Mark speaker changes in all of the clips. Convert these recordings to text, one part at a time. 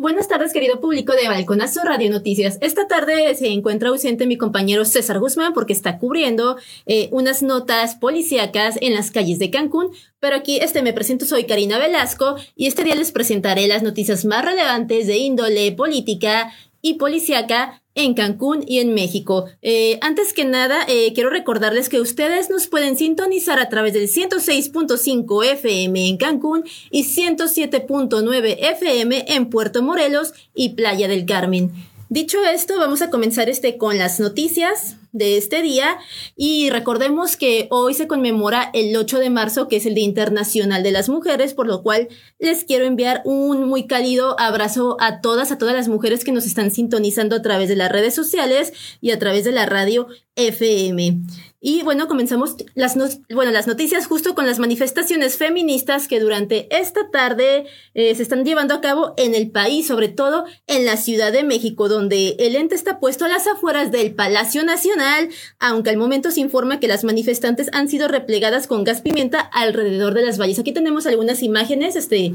Speaker 1: Buenas tardes, querido público de Balconazo Radio Noticias. Esta tarde se encuentra ausente mi compañero César Guzmán porque está cubriendo eh, unas notas policíacas en las calles de Cancún. Pero aquí este me presento, soy Karina Velasco y este día les presentaré las noticias más relevantes de índole política y policíaca en Cancún y en México. Eh, antes que nada, eh, quiero recordarles que ustedes nos pueden sintonizar a través del 106.5 FM en Cancún y 107.9 FM en Puerto Morelos y Playa del Carmen. Dicho esto, vamos a comenzar este con las noticias de este día y recordemos que hoy se conmemora el 8 de marzo, que es el Día Internacional de las Mujeres, por lo cual les quiero enviar un muy cálido abrazo a todas, a todas las mujeres que nos están sintonizando a través de las redes sociales y a través de la radio FM. Y bueno, comenzamos las, bueno, las noticias justo con las manifestaciones feministas que durante esta tarde eh, se están llevando a cabo en el país, sobre todo en la Ciudad de México, donde el ente está puesto a las afueras del Palacio Nacional, aunque al momento se informa que las manifestantes han sido replegadas con gas pimienta alrededor de las valles. Aquí tenemos algunas imágenes, este,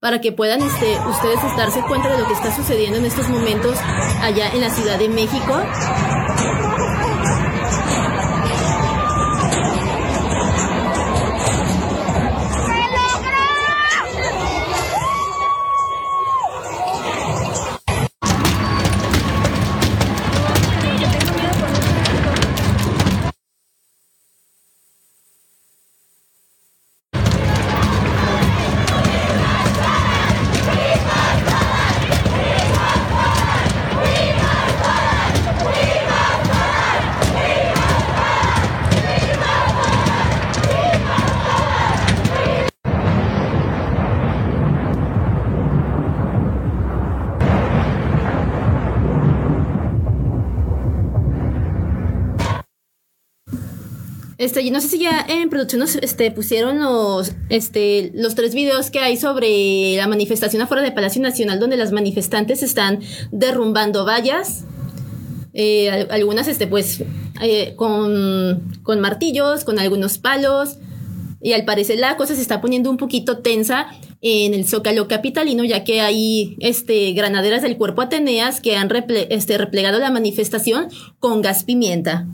Speaker 1: para que puedan este, ustedes darse cuenta de lo que está sucediendo en estos momentos allá en la Ciudad de México. Este, no sé si ya en producción nos este, pusieron los, este, los tres videos que hay sobre la manifestación afuera del Palacio Nacional, donde las manifestantes están derrumbando vallas. Eh, algunas, este, pues, eh, con, martillos, con algunos palos. Y al parecer la cosa se está poniendo un poquito tensa en el Zócalo capitalino, ya que hay granaderas del cuerpo Ateneas que han replegado la manifestación con gas pimienta.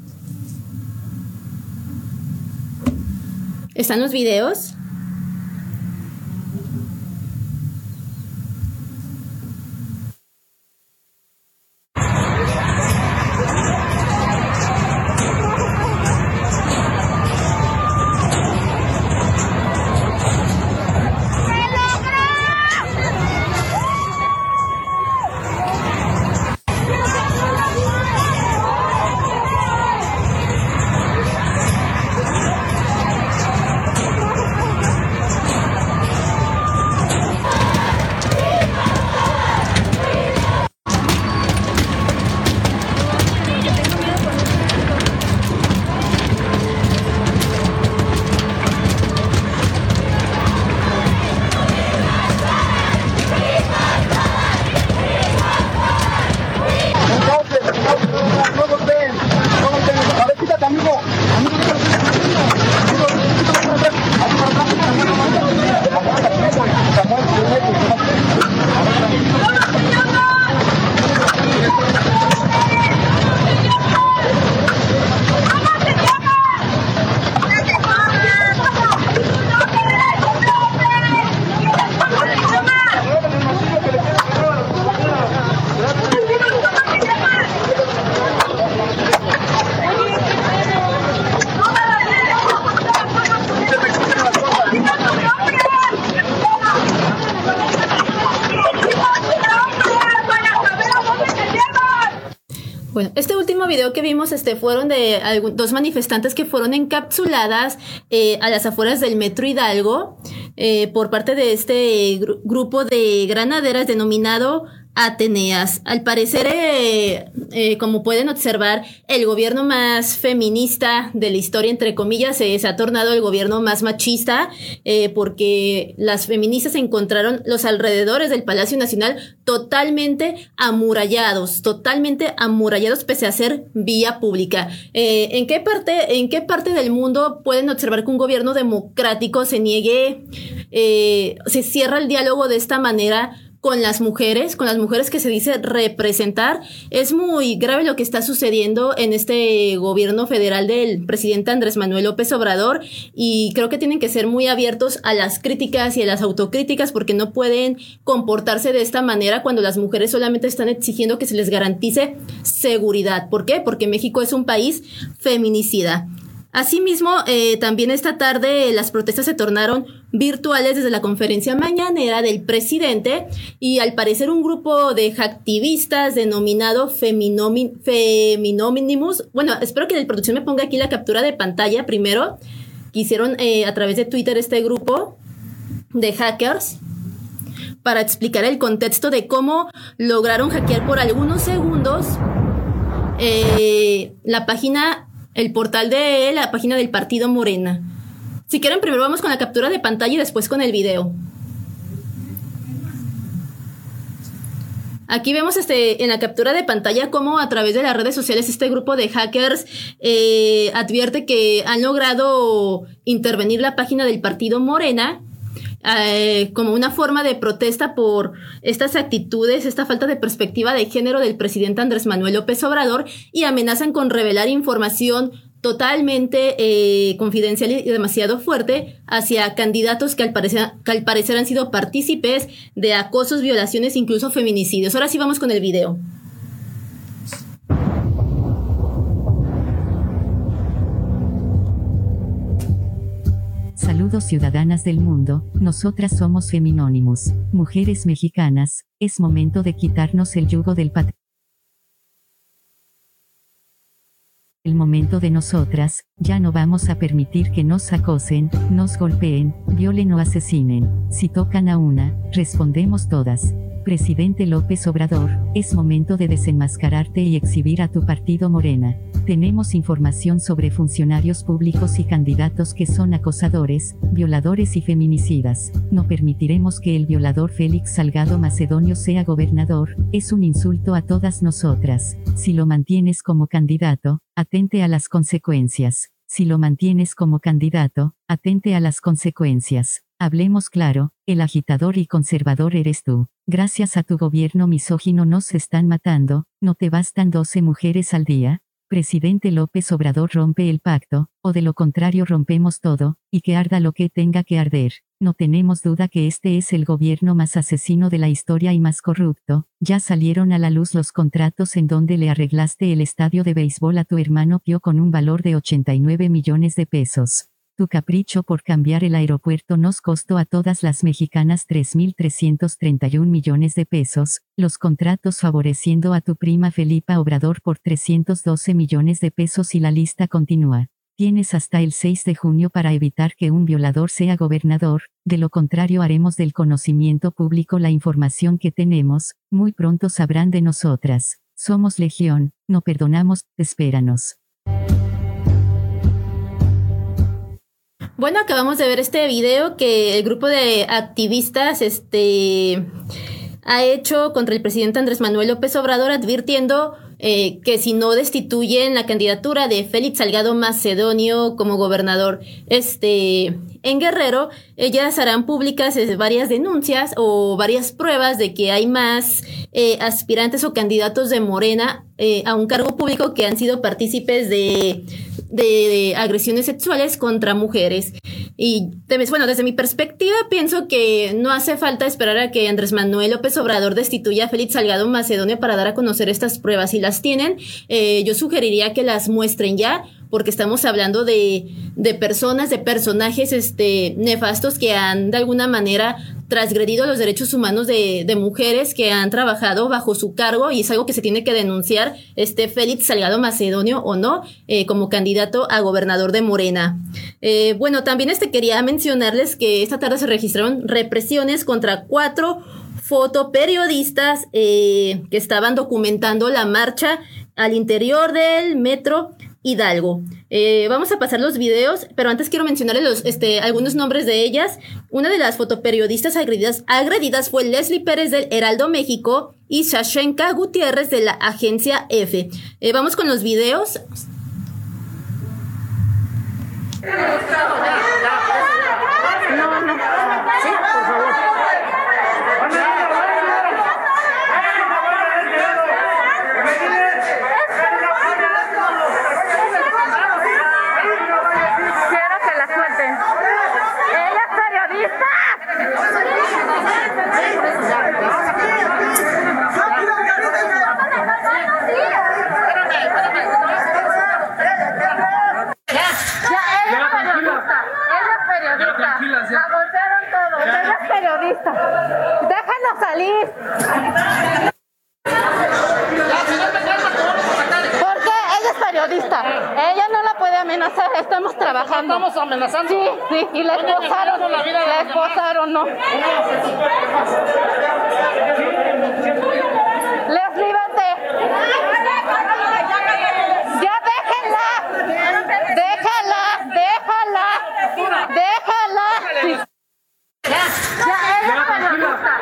Speaker 1: ¿Están los videos? Bueno, este último video que vimos este, fueron de dos manifestantes que fueron encapsuladas eh, a las afueras del Metro Hidalgo eh, por parte de este grupo de granaderas denominado Ateneas. Al parecer, eh, eh, como pueden observar, el gobierno más feminista de la historia, entre comillas, se ha tornado el gobierno más machista, eh, porque las feministas encontraron los alrededores del Palacio Nacional totalmente amurallados, totalmente amurallados pese a ser vía pública. ¿En qué parte, en qué parte del mundo pueden observar que un gobierno democrático se niegue, se cierra el diálogo de esta manera? Con las mujeres, con las mujeres que se dice representar. Es muy grave lo que está sucediendo en este gobierno federal del presidente Andrés Manuel López Obrador y creo que tienen que ser muy abiertos a las críticas y a las autocríticas porque no pueden comportarse de esta manera cuando las mujeres solamente están exigiendo que se les garantice seguridad. ¿Por qué? Porque México es un país feminicida. Asimismo, eh, también esta tarde las protestas se tornaron virtuales desde la conferencia mañanera del presidente y al parecer un grupo de activistas denominado Feminóminimus, bueno, espero que la producción me ponga aquí la captura de pantalla primero, que hicieron eh, a través de Twitter este grupo de hackers para explicar el contexto de cómo lograron hackear por algunos segundos eh, la página el portal de la página del partido Morena. Si quieren, primero vamos con la captura de pantalla y después con el video. Aquí vemos este, en la captura de pantalla cómo a través de las redes sociales este grupo de hackers eh, advierte que han logrado intervenir la página del partido Morena eh, como una forma de protesta por estas actitudes, esta falta de perspectiva de género del presidente Andrés Manuel López Obrador y amenazan con revelar información totalmente eh, confidencial y demasiado fuerte hacia candidatos que al, parecer, que al parecer han sido partícipes de acosos, violaciones, incluso feminicidios. Ahora sí vamos con el video.
Speaker 2: Saludos ciudadanas del mundo, nosotras somos Feminónimos, mujeres mexicanas, es momento de quitarnos el yugo del patriarcado. El momento de nosotras, ya no vamos a permitir que nos acosen, nos golpeen, violen o asesinen. Si tocan a una, respondemos todas. Presidente López Obrador, es momento de desenmascararte y exhibir a tu partido Morena. Tenemos información sobre funcionarios públicos y candidatos que son acosadores, violadores y feminicidas. No permitiremos que el violador Félix Salgado Macedonio sea gobernador, es un insulto a todas nosotras. Si lo mantienes como candidato, atente a las consecuencias. Si lo mantienes como candidato, atente a las consecuencias. Hablemos claro, el agitador y conservador eres tú. Gracias a tu gobierno misógino nos están matando, ¿no te bastan 12 mujeres al día? Presidente López Obrador rompe el pacto, o de lo contrario rompemos todo, y que arda lo que tenga que arder. No tenemos duda que este es el gobierno más asesino de la historia y más corrupto. Ya salieron a la luz los contratos en donde le arreglaste el estadio de béisbol a tu hermano Pío con un valor de 89 millones de pesos. Tu capricho por cambiar el aeropuerto nos costó a todas las mexicanas 3.331 millones de pesos, los contratos favoreciendo a tu prima Felipa Obrador por 312 millones de pesos y la lista continúa. Tienes hasta el 6 de junio para evitar que un violador sea gobernador, de lo contrario haremos del conocimiento público la información que tenemos, muy pronto sabrán de nosotras. Somos legión, no perdonamos, espéranos.
Speaker 1: Bueno, acabamos de ver este video que el grupo de activistas este, ha hecho contra el presidente Andrés Manuel López Obrador advirtiendo eh, que si no destituyen la candidatura de Félix Salgado Macedonio como gobernador este, en Guerrero, ellas harán públicas eh, varias denuncias o varias pruebas de que hay más eh, aspirantes o candidatos de Morena a un cargo público que han sido partícipes de de, agresiones sexuales contra mujeres. Y bueno, desde mi perspectiva pienso que no hace falta esperar a que Andrés Manuel López Obrador destituya a Félix Salgado Macedonio para dar a conocer estas pruebas. Si las tienen, eh, yo sugeriría que las muestren ya porque estamos hablando de, de, personas, de personajes este, nefastos que han de alguna manera transgredido los derechos humanos de, de, mujeres que han trabajado bajo su cargo y es algo que se tiene que denunciar este Félix Salgado Macedonio o no eh, como candidato a gobernador de Morena. Eh, bueno, también este quería mencionarles que esta tarde se registraron represiones contra cuatro fotoperiodistas eh, que estaban documentando la marcha al interior del metro Hidalgo. Eh, vamos a pasar los videos, pero antes quiero mencionarles este, algunos nombres de ellas. Una de las fotoperiodistas agredidas, fue Leslie Pérez del Heraldo México y Shashenka Gutiérrez de la agencia F. Eh, vamos con los videos. Sí,
Speaker 3: salir. Porque ella es periodista. Ella no la puede amenazar. Estamos trabajando.
Speaker 4: Estamos amenazando.
Speaker 3: Sí, sí. Y la esposaron.
Speaker 4: la
Speaker 3: esposaron, no. Leslie, vente. Ya déjenla. Déjala, déjala. Déjala. Ya, ella es periodista.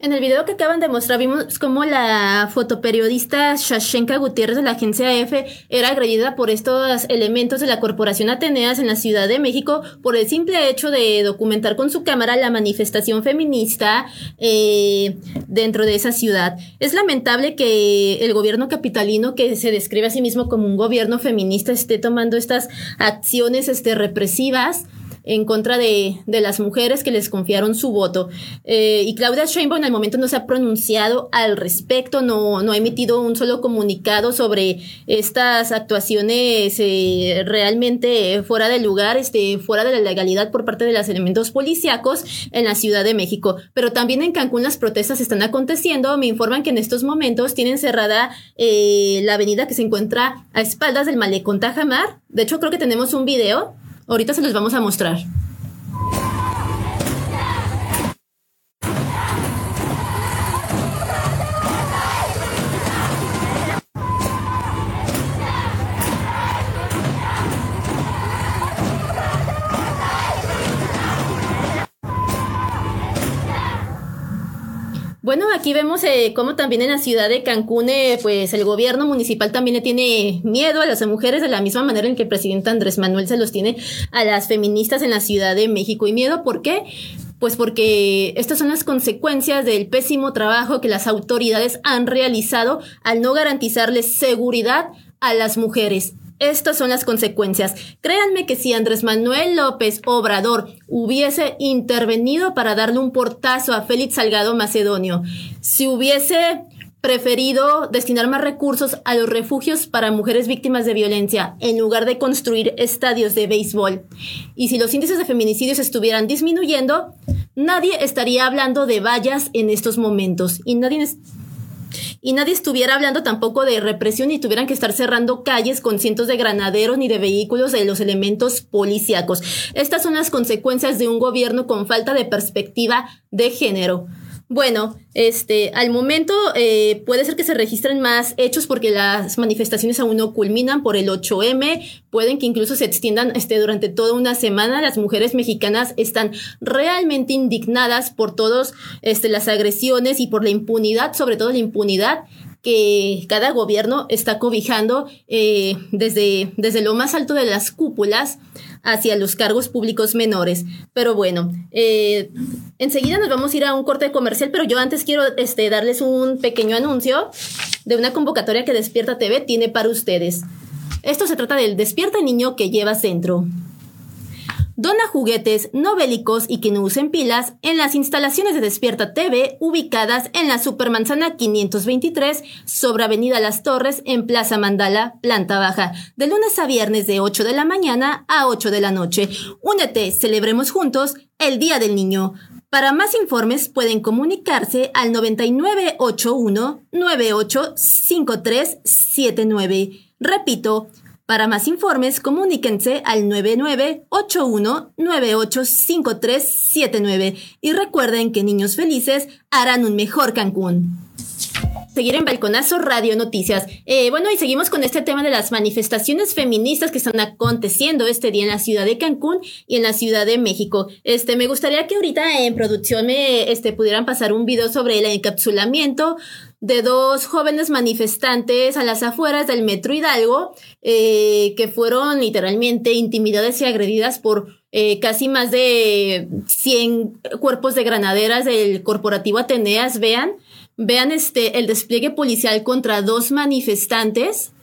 Speaker 1: En el video que acaban de mostrar vimos cómo la fotoperiodista Shashenka Gutiérrez de la agencia EFE era agredida por estos elementos de la Corporación Ateneas en la Ciudad de México por el simple hecho de documentar con su cámara la manifestación feminista eh, dentro de esa ciudad. Es lamentable que el gobierno capitalino, que se describe a sí mismo como un gobierno feminista, esté tomando estas acciones este, represivas en contra de, de las mujeres que les confiaron su voto. Eh, y Claudia Sheinbaum el momento no se ha pronunciado al respecto, no, no ha emitido un solo comunicado sobre estas actuaciones eh, realmente fuera de lugar, este, fuera de la legalidad por parte de los elementos policíacos en la Ciudad de México. Pero también en Cancún las protestas están aconteciendo. Me informan que en estos momentos tienen cerrada eh, la avenida que se encuentra a espaldas del malecón Tajamar. De hecho, creo que tenemos un video. Ahorita se los vamos a mostrar. Aquí vemos eh, cómo también en la ciudad de Cancún, eh, pues el gobierno municipal también le tiene miedo a las mujeres de la misma manera en que el presidente Andrés Manuel se los tiene a las feministas en la Ciudad de México. ¿Y miedo por qué? Pues porque estas son las consecuencias del pésimo trabajo que las autoridades han realizado al no garantizarles seguridad a las mujeres. Estas son las consecuencias. Créanme que si Andrés Manuel López Obrador hubiese intervenido para darle un portazo a Félix Salgado Macedonio, si hubiese preferido destinar más recursos a los refugios para mujeres víctimas de violencia en lugar de construir estadios de béisbol. Y si los índices de feminicidios estuvieran disminuyendo, nadie estaría hablando de vallas en estos momentos y nadie y nadie estuviera hablando tampoco de represión y tuvieran que estar cerrando calles con cientos de granaderos ni de vehículos de los elementos policíacos. Estas son las consecuencias de un gobierno con falta de perspectiva de género. Bueno, este, al momento eh, puede ser que se registren más hechos porque las manifestaciones aún no culminan por el 8M, pueden que incluso se extiendan este, durante toda una semana. Las mujeres mexicanas están realmente indignadas por todas este, las agresiones y por la impunidad, sobre todo la impunidad que cada gobierno está cobijando eh, desde, desde lo más alto de las cúpulas hacia los cargos públicos menores. Pero bueno, eh, enseguida nos vamos a ir a un corte comercial, pero yo antes quiero este, darles un pequeño anuncio de una convocatoria que Despierta TV tiene para ustedes. Esto se trata del Despierta Niño que lleva centro. Dona juguetes no bélicos y que no usen pilas en las instalaciones de Despierta TV ubicadas en la Supermanzana 523 sobre Avenida Las Torres en Plaza Mandala, planta baja, de lunes a viernes de 8 de la mañana a 8 de la noche. Únete, celebremos juntos el Día del Niño. Para más informes pueden comunicarse al 9981 985379. Repito, para más informes, comuníquense al 9981-985379 y recuerden que niños felices harán un mejor Cancún. Seguir en Balconazo Radio Noticias. Eh, bueno, y seguimos con este tema de las manifestaciones feministas que están aconteciendo este día en la ciudad de Cancún y en la ciudad de México. Este, me gustaría que ahorita en producción me este, pudieran pasar un video sobre el encapsulamiento de dos jóvenes manifestantes a las afueras del Metro Hidalgo, eh, que fueron literalmente intimidadas y agredidas por eh, casi más de 100 cuerpos de granaderas del corporativo Ateneas. Vean, vean este, el despliegue policial contra dos manifestantes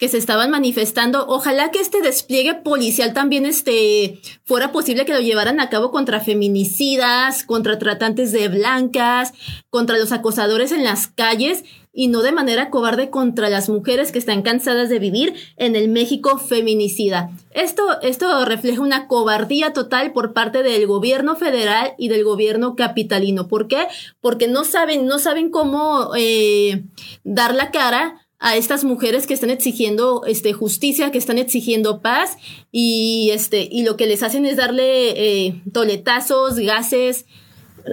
Speaker 1: que se estaban manifestando. Ojalá que este despliegue policial también este, fuera posible que lo llevaran a cabo contra feminicidas, contra tratantes de blancas, contra los acosadores en las calles y no de manera cobarde contra las mujeres que están cansadas de vivir en el México feminicida. Esto, esto refleja una cobardía total por parte del gobierno federal y del gobierno capitalino. ¿Por qué? Porque no saben, no saben cómo eh, dar la cara a estas mujeres que están exigiendo este, justicia, que están exigiendo paz y, este, y lo que les hacen es darle eh, toletazos, gases,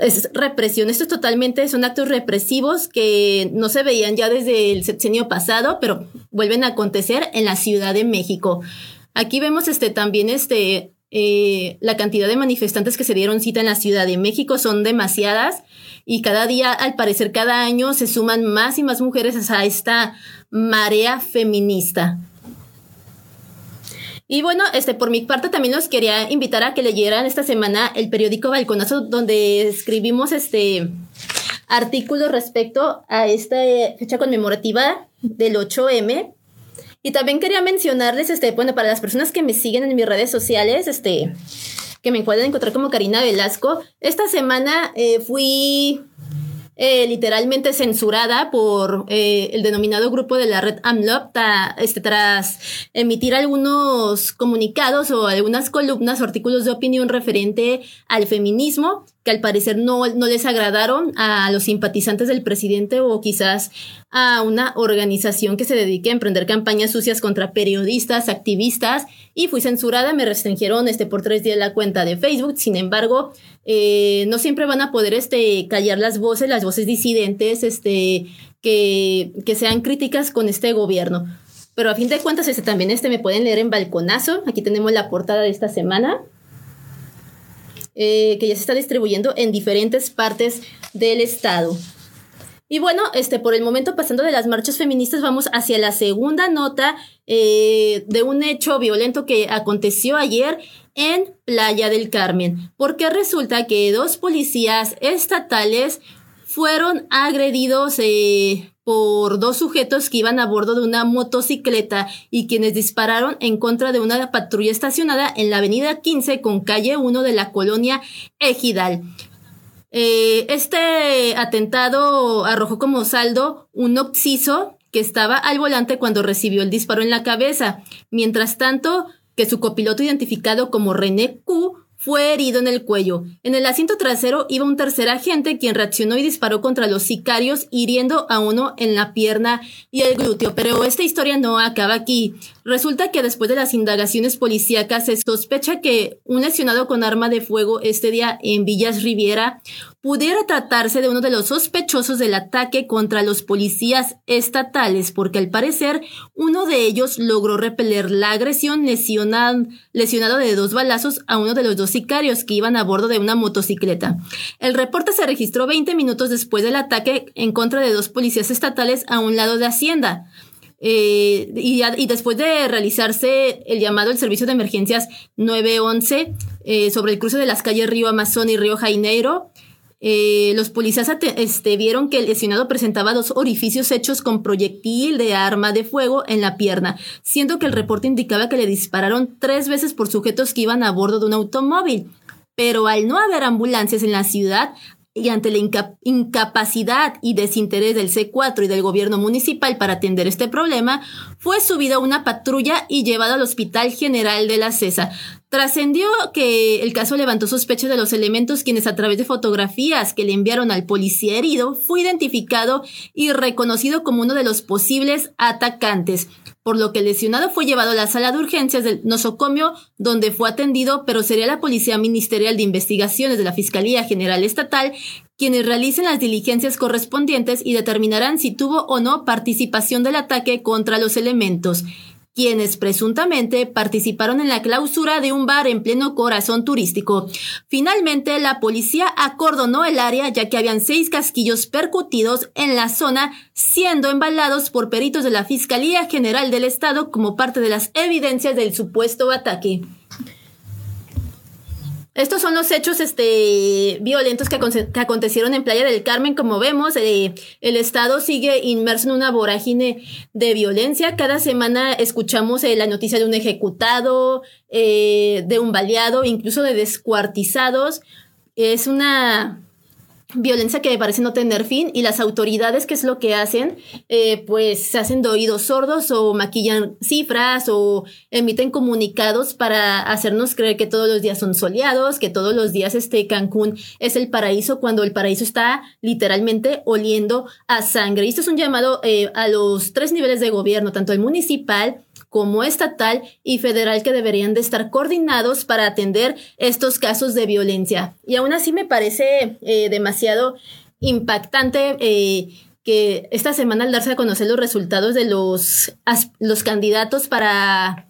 Speaker 1: es represión. Esto es totalmente, son actos represivos que no se veían ya desde el sexenio pasado, pero vuelven a acontecer en la Ciudad de México. Aquí vemos este, también este, eh, la cantidad de manifestantes que se dieron cita en la Ciudad de México son demasiadas y cada día, al parecer, cada año se suman más y más mujeres a esta marea feminista. Y bueno, este, por mi parte también los quería invitar a que leyeran esta semana el periódico Balconazo, donde escribimos este artículo respecto a esta fecha conmemorativa del 8M. Y también quería mencionarles, este, bueno, para las personas que me siguen en mis redes sociales, este, que me pueden encontrar como Karina Velasco, esta semana eh, fui eh, literalmente censurada por eh, el denominado grupo de la red AMLOP este, tras emitir algunos comunicados o algunas columnas o artículos de opinión referente al feminismo que al parecer no, no les agradaron a los simpatizantes del presidente o quizás a una organización que se dedique a emprender campañas sucias contra periodistas, activistas y fui censurada, me restringieron este, por tres días la cuenta de Facebook, sin embargo, eh, no siempre van a poder este, callar las voces, las voces disidentes este, que, que sean críticas con este gobierno. Pero a fin de cuentas, este, también este me pueden leer en balconazo. Aquí tenemos la portada de esta semana. Eh, que ya se está distribuyendo en diferentes partes del estado. Y bueno, este, por el momento pasando de las marchas feministas, vamos hacia la segunda nota eh, de un hecho violento que aconteció ayer en Playa del Carmen, porque resulta que dos policías estatales fueron agredidos eh, por dos sujetos que iban a bordo de una motocicleta y quienes dispararon en contra de una patrulla estacionada en la avenida 15 con calle 1 de la colonia Ejidal. Eh, este atentado arrojó como saldo un occiso que estaba al volante cuando recibió el disparo en la cabeza. Mientras tanto, que su copiloto identificado como René Q fue herido en el cuello. En el asiento trasero iba un tercer agente quien reaccionó y disparó contra los sicarios, hiriendo a uno en la pierna y el glúteo. Pero esta historia no acaba aquí. Resulta que después de las indagaciones policíacas se sospecha que un lesionado con arma de fuego este día en Villas Riviera pudiera tratarse de uno de los sospechosos del ataque contra los policías estatales, porque al parecer uno de ellos logró repeler la agresión lesionado de dos balazos a uno de los dos sicarios que iban a bordo de una motocicleta. El reporte se registró 20 minutos después del ataque en contra de dos policías estatales a un lado de Hacienda. Eh, y, después de realizarse el llamado al servicio de emergencias 911 eh, sobre el cruce de las calles Río Amazon y Río Janeiro, eh, los policías este, vieron que el lesionado presentaba dos orificios hechos con proyectil de arma de fuego en la pierna, siendo que el reporte indicaba que le dispararon tres veces por sujetos que iban a bordo de un automóvil. Pero al no haber ambulancias en la ciudad, y ante la incapacidad y desinterés del C4 y del gobierno municipal para atender este problema, fue subida una patrulla y llevada al Hospital General de la CESA. Trascendió que el caso levantó sospechas de los elementos quienes a través de fotografías que le enviaron al policía herido fue identificado y reconocido como uno de los posibles atacantes por lo que el lesionado fue llevado a la sala de urgencias del nosocomio, donde fue atendido, pero sería la Policía Ministerial de Investigaciones de la Fiscalía General Estatal quienes realicen las diligencias correspondientes y determinarán si tuvo o no participación del ataque contra los elementos quienes presuntamente participaron en la clausura de un bar en pleno corazón turístico. Finalmente, la policía acordonó el área ya que habían seis casquillos percutidos en la zona, siendo embalados por peritos de la Fiscalía General del Estado como parte de las evidencias del supuesto ataque. Estos son los hechos este, violentos que, acontecieron en Playa del Carmen. Como vemos, eh, el Estado sigue inmerso en una vorágine de violencia. Cada semana escuchamos eh, la noticia de un ejecutado, eh, de un baleado, incluso de descuartizados. Es una violencia que parece no tener fin y las autoridades, ¿qué es lo que hacen? Eh, pues se hacen de oídos sordos o maquillan cifras o emiten comunicados para hacernos creer que todos los días son soleados, que todos los días este Cancún es el paraíso cuando el paraíso está literalmente oliendo a sangre. Y esto es un llamado eh, a los tres niveles de gobierno, tanto el municipal, como estatal y federal que deberían de estar coordinados para atender estos casos de violencia. Y aún así me parece eh, demasiado impactante eh, que esta semana al darse a conocer los resultados de los, los candidatos para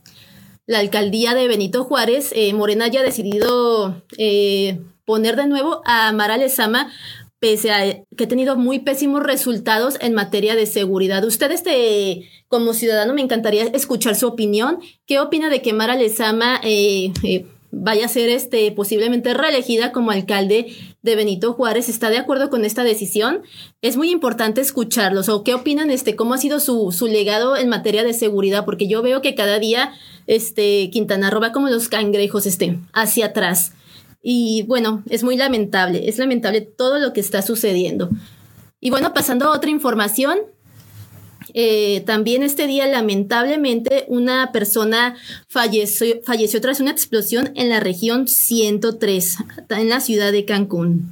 Speaker 1: la alcaldía de Benito Juárez, eh, Morena haya decidido poner de nuevo a Mara Lezama pese a que ha tenido muy pésimos resultados en materia de seguridad. Usted, este, como ciudadano, me encantaría escuchar su opinión. ¿Qué opina de que Mara Lezama eh, eh, vaya a ser este, posiblemente reelegida como alcalde de Benito Juárez? ¿Está de acuerdo con esta decisión? Es muy importante escucharlos. ¿O qué opinan, este, cómo ha sido su, su legado en materia de seguridad? Porque yo veo que cada día, este, Quintana Roo va como los cangrejos, este, hacia atrás. Y bueno, es muy lamentable, es lamentable todo lo que está sucediendo. Y bueno, pasando a otra información, eh, también este día lamentablemente una persona falleció, falleció tras una explosión en la región 103, en la ciudad de Cancún.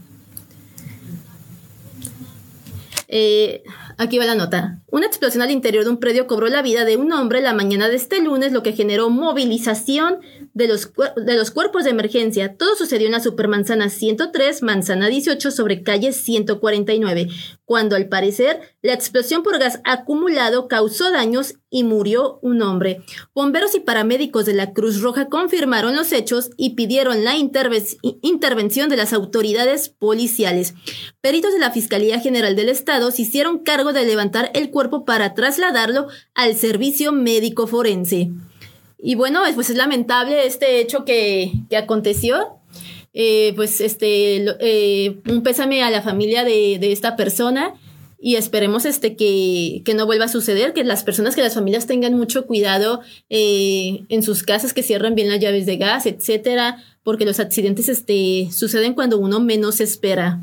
Speaker 1: Eh, aquí va la nota. Una explosión al interior de un predio cobró la vida de un hombre la mañana de este lunes, lo que generó movilización de los, de los cuerpos de emergencia. Todo sucedió en la Supermanzana 103, Manzana 18, sobre calle 149, cuando al parecer la explosión por gas acumulado causó daños y murió un hombre. Bomberos y paramédicos de la Cruz Roja confirmaron los hechos y pidieron la intervención de las autoridades policiales. Peritos de la Fiscalía General del Estado se hicieron cargo de levantar el cuerpo para trasladarlo al servicio médico forense. Y bueno, pues es lamentable este hecho que, aconteció. Eh, pues este, eh, un pésame a la familia de, esta persona y esperemos este que, no vuelva a suceder, que las personas, que las familias tengan mucho cuidado eh, en sus casas, que cierren bien las llaves de gas, etcétera, porque los accidentes este, suceden cuando uno menos espera.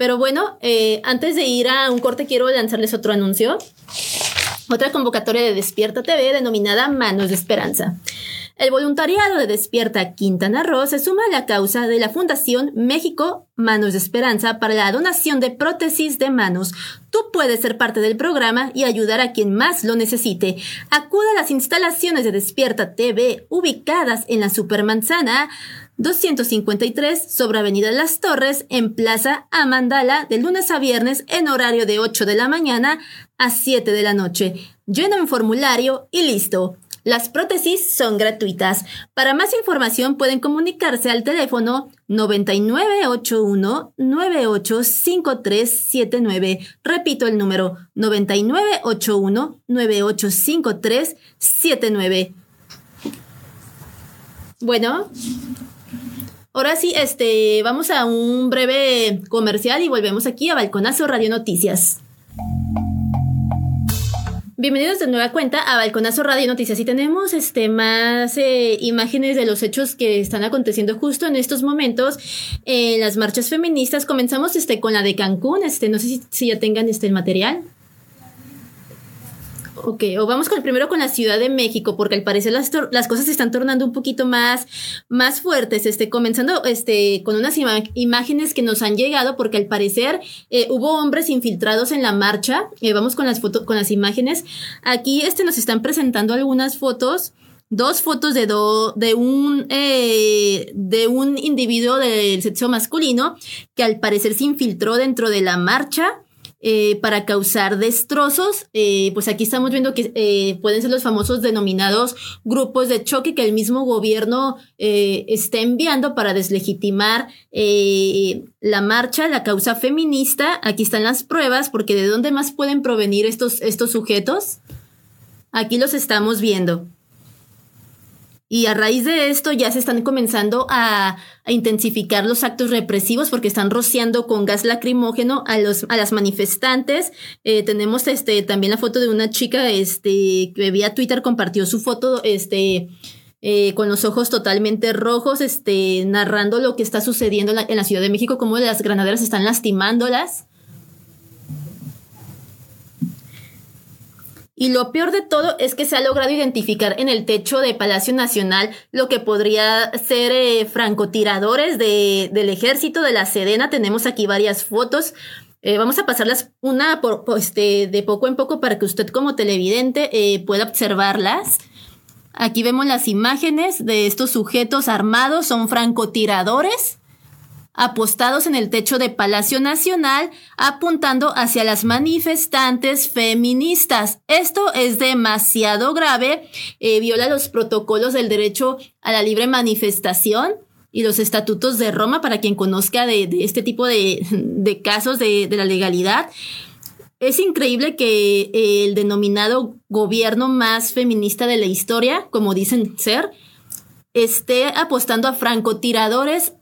Speaker 1: Pero bueno, antes de ir a un corte quiero lanzarles otro anuncio otra convocatoria de Despierta TV denominada Manos de Esperanza. El voluntariado de Despierta Quintana Roo se suma a la causa de la Fundación México Manos de Esperanza para la donación de prótesis de manos. Tú puedes ser parte del programa y ayudar a quien más lo necesite. Acuda a las instalaciones de Despierta TV ubicadas en la Supermanzana 253 sobre Avenida Las Torres en Plaza Amandala de lunes a viernes en horario de 8 de la mañana a 7 de la noche. Llena un formulario y listo. Las prótesis son gratuitas. Para más información pueden comunicarse al teléfono 9981-985379. Repito el número 9981-985379. Bueno, Ahora sí, este, vamos a un breve comercial y volvemos aquí a Balconazo Radio Noticias. Bienvenidos de nueva cuenta a Balconazo Radio Noticias y tenemos este más eh, imágenes de los hechos que están aconteciendo justo en estos momentos en las marchas feministas. Comenzamos este con la de Cancún, este no sé si, si ya tengan este el material. Ok, o vamos con, primero con la Ciudad de México, porque al parecer las, las cosas se están tornando un poquito más, más fuertes. Este, comenzando este, con unas imágenes que nos han llegado, porque al parecer eh, hubo hombres infiltrados en la marcha. Eh, vamos con las, fotos, con las imágenes. Aquí este, nos están presentando algunas fotos dos fotos de, do, de, un, eh, de un individuo del sexo masculino que al parecer se infiltró dentro de la marcha eh, para causar destrozos. Eh, pues aquí estamos viendo que eh, pueden ser los famosos denominados grupos de choque que el mismo gobierno está enviando para deslegitimar la marcha, la causa feminista. Aquí están las pruebas, porque ¿de dónde más pueden provenir estos, estos sujetos? Aquí los estamos viendo. Y a raíz de esto ya se están comenzando a, intensificar los actos represivos porque están rociando con gas lacrimógeno a, los, a las manifestantes. Eh, tenemos este, también la foto de una chica este, que vía Twitter compartió su foto este, eh, con los ojos totalmente rojos, este, narrando lo que está sucediendo en la, en la Ciudad de México, cómo las granaderas están lastimándolas. Y lo peor de todo es que se ha logrado identificar en el techo de Palacio Nacional lo que podría ser eh, francotiradores de, del ejército de la Sedena. Tenemos aquí varias fotos. Eh, vamos a pasarlas una por, este, de poco en poco para que usted como televidente eh, pueda observarlas. Aquí vemos las imágenes de estos sujetos armados, son francotiradores apostados en el techo de Palacio Nacional, apuntando hacia las manifestantes feministas. Esto es demasiado grave, eh, viola los protocolos del derecho a la libre manifestación y los estatutos de Roma, para quien conozca de, este tipo de, casos de, de la legalidad. Es increíble que el denominado gobierno más feminista de la historia, como dicen ser, esté apostando a francotiradores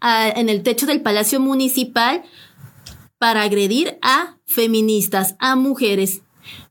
Speaker 1: en el techo del Palacio Municipal para agredir a feministas, a mujeres.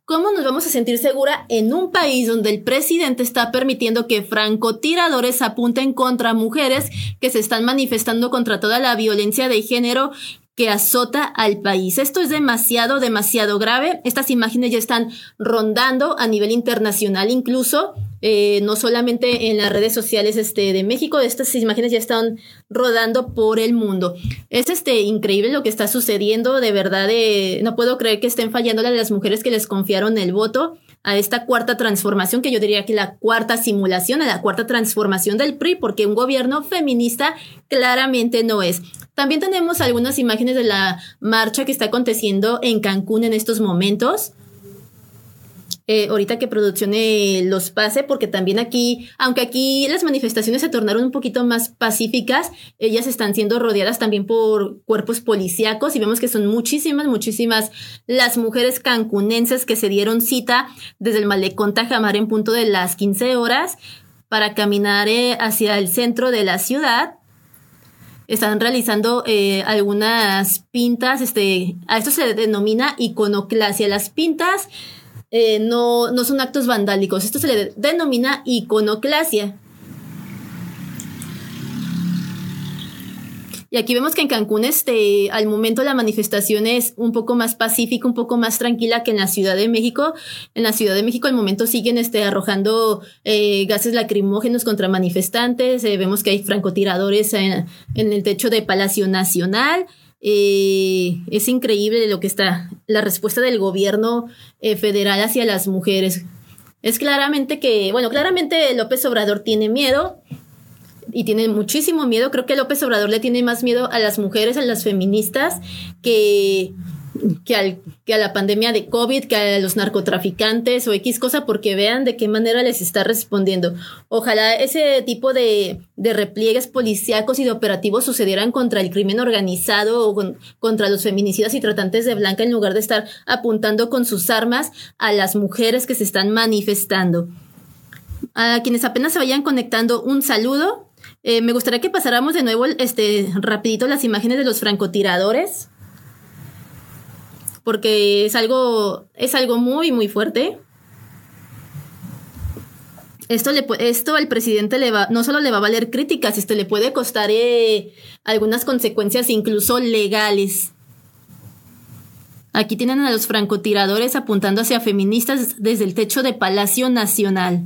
Speaker 1: ¿Cómo nos vamos a sentir segura en un país donde el presidente está permitiendo que francotiradores apunten contra mujeres que se están manifestando contra toda la violencia de género que azota al país. Esto es demasiado, demasiado grave. Estas imágenes ya están rondando a nivel internacional incluso, eh, no solamente en las redes sociales este, de México, estas imágenes ya están rodando por el mundo. Es este, increíble lo que está sucediendo, de verdad, eh, no puedo creer que estén fallando las mujeres que les confiaron el voto a esta cuarta transformación, que yo diría que la cuarta simulación, a la cuarta transformación del PRI, porque un gobierno feminista claramente no es. También tenemos algunas imágenes de la marcha que está aconteciendo en Cancún en estos momentos. Eh, ahorita que producción los pase, porque también aquí, aunque aquí las manifestaciones se tornaron un poquito más pacíficas, ellas están siendo rodeadas también por cuerpos policíacos y vemos que son muchísimas, muchísimas las mujeres cancunenses que se dieron cita desde el malecón Tajamar en punto de las 15 horas para caminar eh, hacia el centro de la ciudad están realizando eh, algunas pintas, este, a esto se denomina iconoclasia. Las pintas eh, no, no son actos vandálicos, esto se le denomina iconoclasia. Y aquí vemos que en Cancún, este, al momento la manifestación es un poco más pacífica, un poco más tranquila que en la Ciudad de México. En la Ciudad de México al momento siguen este, arrojando eh, gases lacrimógenos contra manifestantes. Eh, vemos que hay francotiradores en, el techo de Palacio Nacional. Eh, es increíble lo que está la respuesta del gobierno federal hacia las mujeres. Es claramente que, bueno, claramente López Obrador tiene miedo, y tiene muchísimo miedo. Creo que López Obrador le tiene más miedo a las mujeres, a las feministas, que, que, al, que a la pandemia de COVID, que a los narcotraficantes o X cosa, porque vean de qué manera les está respondiendo. Ojalá ese tipo de, repliegues policíacos y de operativos sucedieran contra el crimen organizado o contra los feminicidas y tratantes de blanca en lugar de estar apuntando con sus armas a las mujeres que se están manifestando. A quienes apenas se vayan conectando, un saludo. Eh, me gustaría que pasáramos de nuevo este, rapidito las imágenes de los francotiradores. Porque es algo, es algo muy, muy fuerte. Esto, le, esto al presidente le va, no solo le va a valer críticas, esto le puede costar eh, algunas consecuencias incluso legales. Aquí tienen a los francotiradores apuntando hacia feministas desde el techo de Palacio Nacional.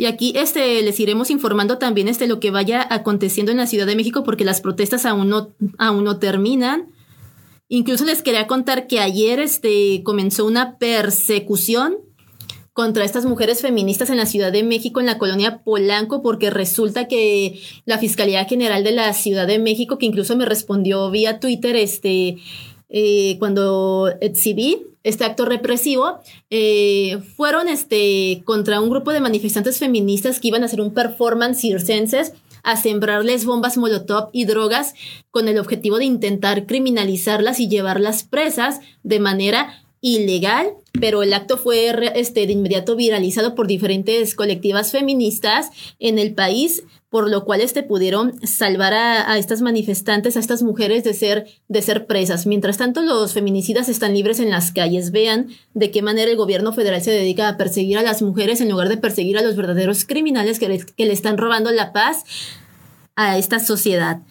Speaker 1: Y aquí este, les iremos informando también este, lo que vaya aconteciendo en la Ciudad de México porque las protestas aún no, aún no terminan. Incluso les quería contar que ayer este, comenzó una persecución contra estas mujeres feministas en la Ciudad de México, en la colonia Polanco, porque resulta que la Fiscalía General de la Ciudad de México, que incluso me respondió vía Twitter, este, eh, cuando exhibí este acto represivo, eh, fueron este, contra un grupo de manifestantes feministas que iban a hacer un performance circenses a sembrarles bombas molotov y drogas con el objetivo de intentar criminalizarlas y llevarlas presas de manera ilegal, pero el acto fue este, de inmediato viralizado por diferentes colectivas feministas en el país, por lo cual este, pudieron salvar a, estas manifestantes, a estas mujeres de ser, de ser presas. Mientras tanto, los feminicidas están libres en las calles. Vean de qué manera el gobierno federal se dedica a perseguir a las mujeres en lugar de perseguir a los verdaderos criminales que le, que le están robando la paz a esta sociedad.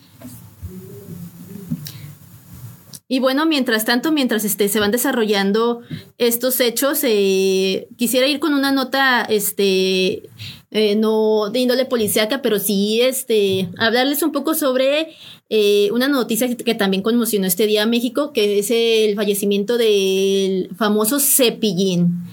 Speaker 1: Y bueno, mientras tanto, mientras este, se van desarrollando estos hechos, eh, quisiera ir con una nota, este, eh, no de índole policíaca, pero sí, este, hablarles un poco sobre eh, una noticia que también conmocionó este día a México, que es el fallecimiento del famoso Cepillín.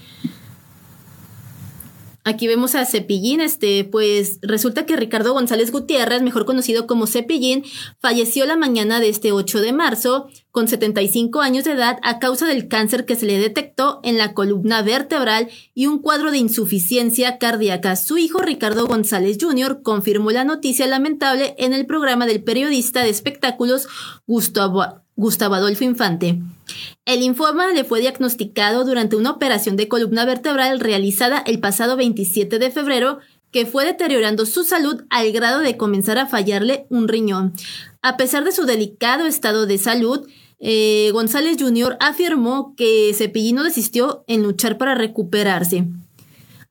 Speaker 1: Aquí vemos a Cepillín, este, pues resulta que Ricardo González Gutiérrez, mejor conocido como Cepillín, falleció la mañana de este 8 de marzo con 75 años de edad a causa del cáncer que se le detectó en la columna vertebral y un cuadro de insuficiencia cardíaca. Su hijo Ricardo González Jr. confirmó la noticia lamentable en el programa del periodista de espectáculos Gustavo Gustavo Adolfo Infante. El linfoma le fue diagnosticado durante una operación de columna vertebral realizada el pasado 27 de febrero que fue deteriorando su salud al grado de comenzar a fallarle un riñón. A pesar de su delicado estado de salud, eh, González Jr. afirmó que Cepillino desistió en luchar para recuperarse.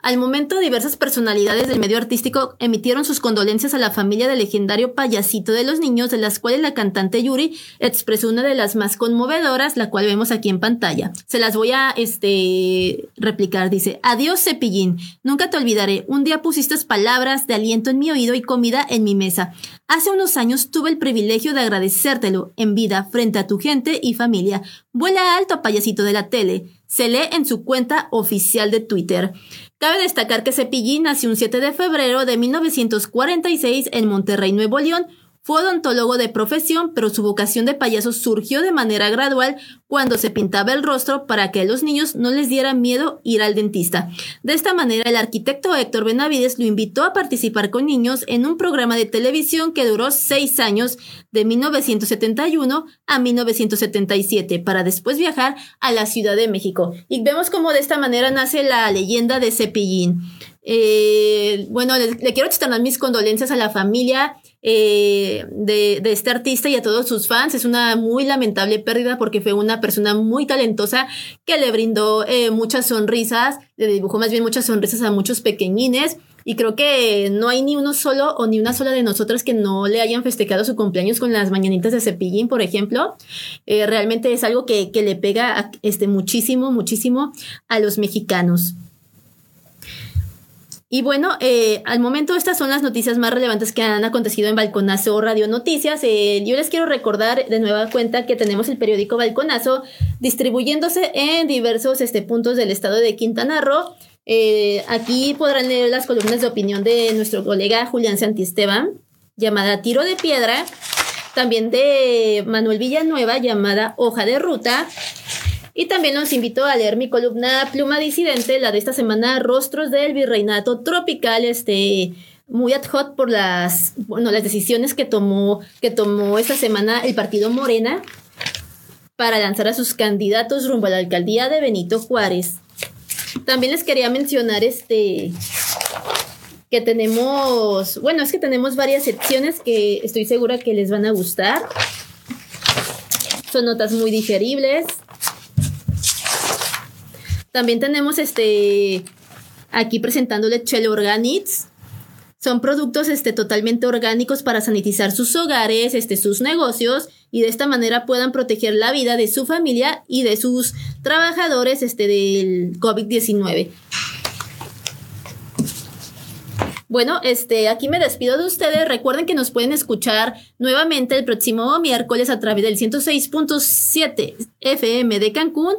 Speaker 1: Al momento, diversas personalidades del medio artístico emitieron sus condolencias a la familia del legendario payasito de los niños, de las cuales la cantante Yuri expresó una de las más conmovedoras, la cual vemos aquí en pantalla. Se las voy a este, replicar. Dice, adiós cepillín, nunca te olvidaré. Un día pusiste palabras de aliento en mi oído y comida en mi mesa. Hace unos años tuve el privilegio de agradecértelo en vida frente a tu gente y familia. Vuela alto, payasito de la tele. Se lee en su cuenta oficial de Twitter. Cabe destacar que Cepillín nació un 7 de febrero de 1946 en Monterrey, Nuevo León, fue odontólogo de profesión, pero su vocación de payaso surgió de manera gradual cuando se pintaba el rostro para que a los niños no les diera miedo ir al dentista. De esta manera, el arquitecto Héctor Benavides lo invitó a participar con niños en un programa de televisión que duró seis años, de 1971 a 1977, para después viajar a la Ciudad de México. Y vemos cómo de esta manera nace la leyenda de Cepillín. Eh, bueno, le, quiero externar mis condolencias a la familia eh, de, de, este artista y a todos sus fans. Es una muy lamentable pérdida porque fue una persona muy talentosa que le brindó eh, muchas sonrisas, le dibujó más bien muchas sonrisas a muchos pequeñines. Y creo que no hay ni uno solo o ni una sola de nosotras que no le hayan festejado su cumpleaños con las mañanitas de cepillín, por ejemplo. Eh, realmente es algo que, que le pega a, este, muchísimo, muchísimo a los mexicanos. Y bueno, eh, al momento estas son las noticias más relevantes que han acontecido en Balconazo Radio Noticias. Eh, yo les quiero recordar de nueva cuenta que tenemos el periódico Balconazo distribuyéndose en diversos este, puntos del estado de Quintana Roo. Eh, aquí podrán leer las columnas de opinión de nuestro colega Julián Santisteban, llamada Tiro de Piedra, también de Manuel Villanueva, llamada Hoja de Ruta, y también los invito a leer mi columna Pluma Disidente, la de esta semana, Rostros del Virreinato Tropical, este muy ad hoc por las, bueno, las decisiones que tomó, que tomó esta semana el partido Morena para lanzar a sus candidatos rumbo a la alcaldía de Benito Juárez. También les quería mencionar este que tenemos, bueno, es que tenemos varias secciones que estoy segura que les van a gustar. Son notas muy digeribles. También tenemos este aquí presentándole Chelo Organics. Son productos este, totalmente orgánicos para sanitizar sus hogares, este, sus negocios y de esta manera puedan proteger la vida de su familia y de sus trabajadores este, del COVID-19. Bueno, este, aquí me despido de ustedes. Recuerden que nos pueden escuchar nuevamente el próximo miércoles a través del 106.7 FM de Cancún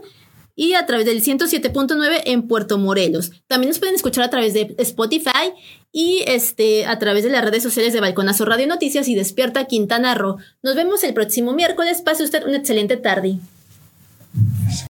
Speaker 1: y a través del 107.9 en Puerto Morelos. También nos pueden escuchar a través de Spotify y este, a través de las redes sociales de Balconazo Radio Noticias y Despierta Quintana Roo. Nos vemos el próximo miércoles. Pase usted una excelente tarde.